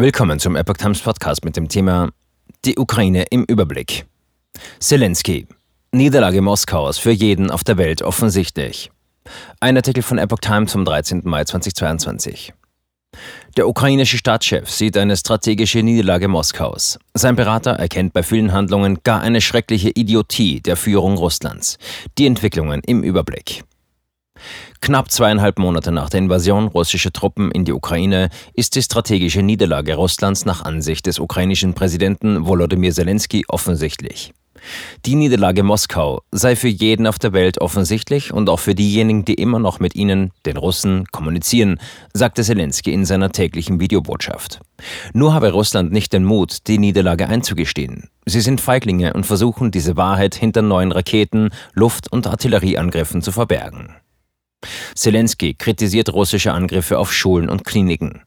Willkommen zum Epoch Times Podcast mit dem Thema Die Ukraine im Überblick. Zelensky. Niederlage Moskaus für jeden auf der Welt offensichtlich. Ein Artikel von Epoch Times vom 13. Mai 2022. Der ukrainische Staatschef sieht eine strategische Niederlage Moskaus. Sein Berater erkennt bei vielen Handlungen gar eine schreckliche Idiotie der Führung Russlands. Die Entwicklungen im Überblick. Knapp zweieinhalb Monate nach der Invasion russischer Truppen in die Ukraine ist die strategische Niederlage Russlands nach Ansicht des ukrainischen Präsidenten Volodymyr Zelensky offensichtlich. Die Niederlage Moskau sei für jeden auf der Welt offensichtlich und auch für diejenigen, die immer noch mit ihnen, den Russen, kommunizieren, sagte Zelensky in seiner täglichen Videobotschaft. Nur habe Russland nicht den Mut, die Niederlage einzugestehen. Sie sind Feiglinge und versuchen, diese Wahrheit hinter neuen Raketen, Luft- und Artillerieangriffen zu verbergen. Zelensky kritisiert russische Angriffe auf Schulen und Kliniken.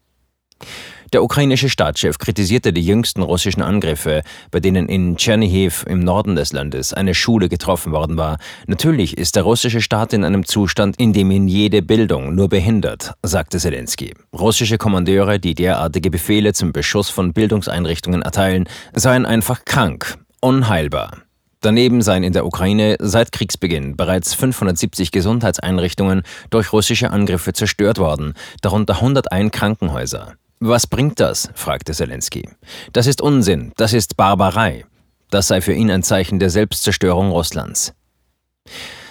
Der ukrainische Staatschef kritisierte die jüngsten russischen Angriffe, bei denen in Tschernihiv im Norden des Landes eine Schule getroffen worden war. Natürlich ist der russische Staat in einem Zustand, in dem ihn jede Bildung nur behindert, sagte Zelensky. Russische Kommandeure, die derartige Befehle zum Beschuss von Bildungseinrichtungen erteilen, seien einfach krank, unheilbar. Daneben seien in der Ukraine seit Kriegsbeginn bereits 570 Gesundheitseinrichtungen durch russische Angriffe zerstört worden, darunter 101 Krankenhäuser. Was bringt das? fragte Zelensky. Das ist Unsinn, das ist Barbarei. Das sei für ihn ein Zeichen der Selbstzerstörung Russlands.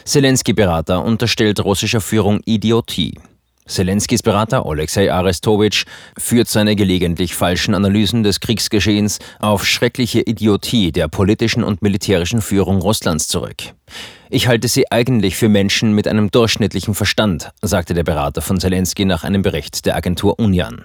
Zelensky-Berater unterstellt russischer Führung Idiotie. Zelenskys Berater Alexei Arestowitsch führt seine gelegentlich falschen Analysen des Kriegsgeschehens auf schreckliche Idiotie der politischen und militärischen Führung Russlands zurück. Ich halte sie eigentlich für Menschen mit einem durchschnittlichen Verstand, sagte der Berater von Zelensky nach einem Bericht der Agentur Union.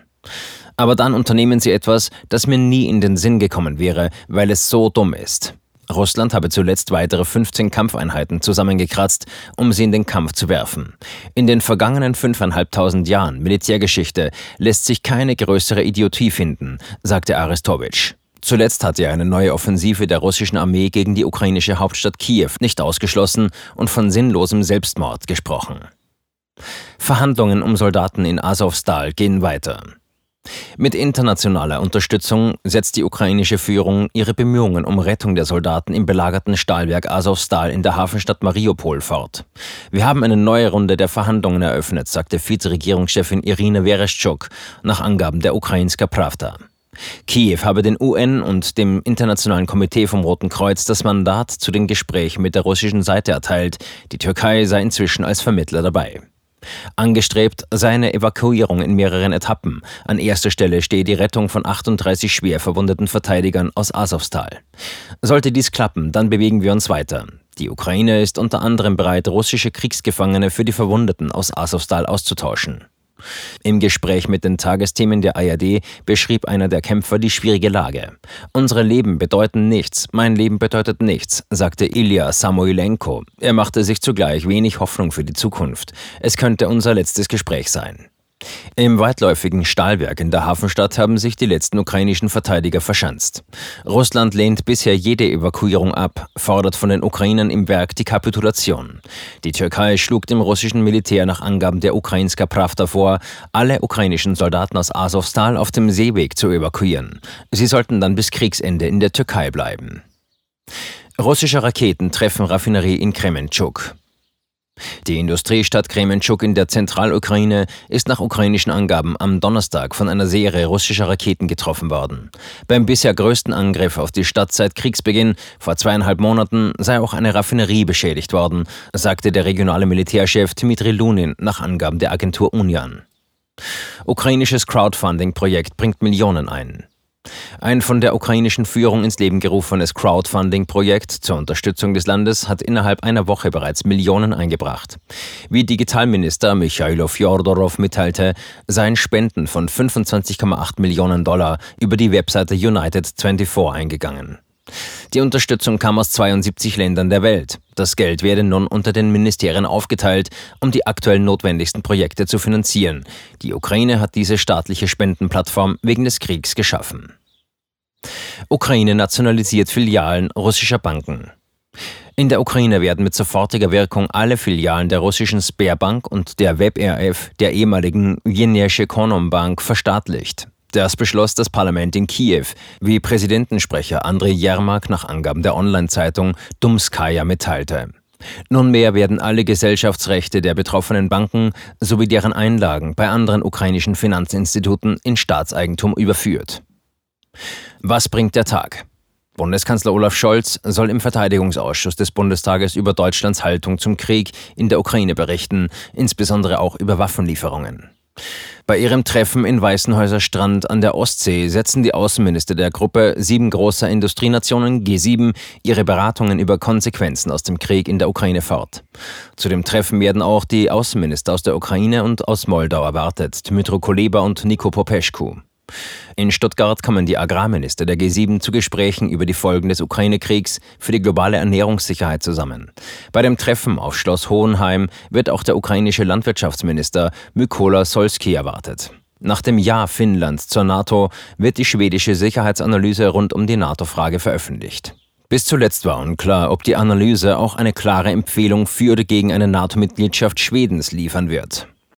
Aber dann unternehmen sie etwas, das mir nie in den Sinn gekommen wäre, weil es so dumm ist. Russland habe zuletzt weitere 15 Kampfeinheiten zusammengekratzt, um sie in den Kampf zu werfen. In den vergangenen fünfeinhalbtausend Jahren Militärgeschichte lässt sich keine größere Idiotie finden, sagte Arestowitsch. Zuletzt hatte er eine neue Offensive der russischen Armee gegen die ukrainische Hauptstadt Kiew nicht ausgeschlossen und von sinnlosem Selbstmord gesprochen. Verhandlungen um Soldaten in Azovstal gehen weiter. Mit internationaler Unterstützung setzt die ukrainische Führung ihre Bemühungen um Rettung der Soldaten im belagerten Stahlwerk Azovstal in der Hafenstadt Mariupol fort. Wir haben eine neue Runde der Verhandlungen eröffnet, sagte Vizeregierungschefin Irina Vereshchuk nach Angaben der Ukrainska Pravda. Kiew habe den UN und dem Internationalen Komitee vom Roten Kreuz das Mandat zu den Gesprächen mit der russischen Seite erteilt. Die Türkei sei inzwischen als Vermittler dabei. Angestrebt sei eine Evakuierung in mehreren Etappen. An erster Stelle stehe die Rettung von 38 schwer verwundeten Verteidigern aus Asowstal. Sollte dies klappen, dann bewegen wir uns weiter. Die Ukraine ist unter anderem bereit, russische Kriegsgefangene für die Verwundeten aus Asowstal auszutauschen. Im Gespräch mit den Tagesthemen der ARD beschrieb einer der Kämpfer die schwierige Lage. Unsere Leben bedeuten nichts, mein Leben bedeutet nichts, sagte Ilya Samoilenko. Er machte sich zugleich wenig Hoffnung für die Zukunft. Es könnte unser letztes Gespräch sein. Im weitläufigen Stahlwerk in der Hafenstadt haben sich die letzten ukrainischen Verteidiger verschanzt. Russland lehnt bisher jede Evakuierung ab, fordert von den Ukrainern im Werk die Kapitulation. Die Türkei schlug dem russischen Militär nach Angaben der Ukrainska Pravda vor, alle ukrainischen Soldaten aus Azovstal auf dem Seeweg zu evakuieren. Sie sollten dann bis Kriegsende in der Türkei bleiben. Russische Raketen treffen Raffinerie in Kremenchuk. Die Industriestadt Kremenchuk in der Zentralukraine ist nach ukrainischen Angaben am Donnerstag von einer Serie russischer Raketen getroffen worden. Beim bisher größten Angriff auf die Stadt seit Kriegsbeginn vor zweieinhalb Monaten sei auch eine Raffinerie beschädigt worden, sagte der regionale Militärchef Dmitri Lunin nach Angaben der Agentur Union. Ukrainisches Crowdfunding-Projekt bringt Millionen ein. Ein von der ukrainischen Führung ins Leben gerufenes Crowdfunding-Projekt zur Unterstützung des Landes hat innerhalb einer Woche bereits Millionen eingebracht. Wie Digitalminister Michailo Fjordorov mitteilte, seien Spenden von 25,8 Millionen Dollar über die Webseite United24 eingegangen. Die Unterstützung kam aus 72 Ländern der Welt. Das Geld werde nun unter den Ministerien aufgeteilt, um die aktuell notwendigsten Projekte zu finanzieren. Die Ukraine hat diese staatliche Spendenplattform wegen des Kriegs geschaffen. Ukraine nationalisiert Filialen russischer Banken. In der Ukraine werden mit sofortiger Wirkung alle Filialen der russischen Sberbank und der WebRF, der ehemaligen Vienesche Bank, verstaatlicht. Das beschloss das Parlament in Kiew, wie Präsidentensprecher Andrei Jermak nach Angaben der Online-Zeitung Dumskaya mitteilte. Nunmehr werden alle Gesellschaftsrechte der betroffenen Banken sowie deren Einlagen bei anderen ukrainischen Finanzinstituten in Staatseigentum überführt. Was bringt der Tag? Bundeskanzler Olaf Scholz soll im Verteidigungsausschuss des Bundestages über Deutschlands Haltung zum Krieg in der Ukraine berichten, insbesondere auch über Waffenlieferungen. Bei ihrem Treffen in Weißenhäuser Strand an der Ostsee setzen die Außenminister der Gruppe sieben großer Industrienationen G7 ihre Beratungen über Konsequenzen aus dem Krieg in der Ukraine fort. Zu dem Treffen werden auch die Außenminister aus der Ukraine und aus Moldau erwartet, Dmytro Kuleba und Niko Popeschku. In Stuttgart kommen die Agrarminister der G7 zu Gesprächen über die Folgen des Ukraine-Kriegs für die globale Ernährungssicherheit zusammen. Bei dem Treffen auf Schloss Hohenheim wird auch der ukrainische Landwirtschaftsminister Mykola Solski erwartet. Nach dem Ja Finnlands zur NATO wird die schwedische Sicherheitsanalyse rund um die NATO-Frage veröffentlicht. Bis zuletzt war unklar, ob die Analyse auch eine klare Empfehlung für oder gegen eine NATO-Mitgliedschaft Schwedens liefern wird.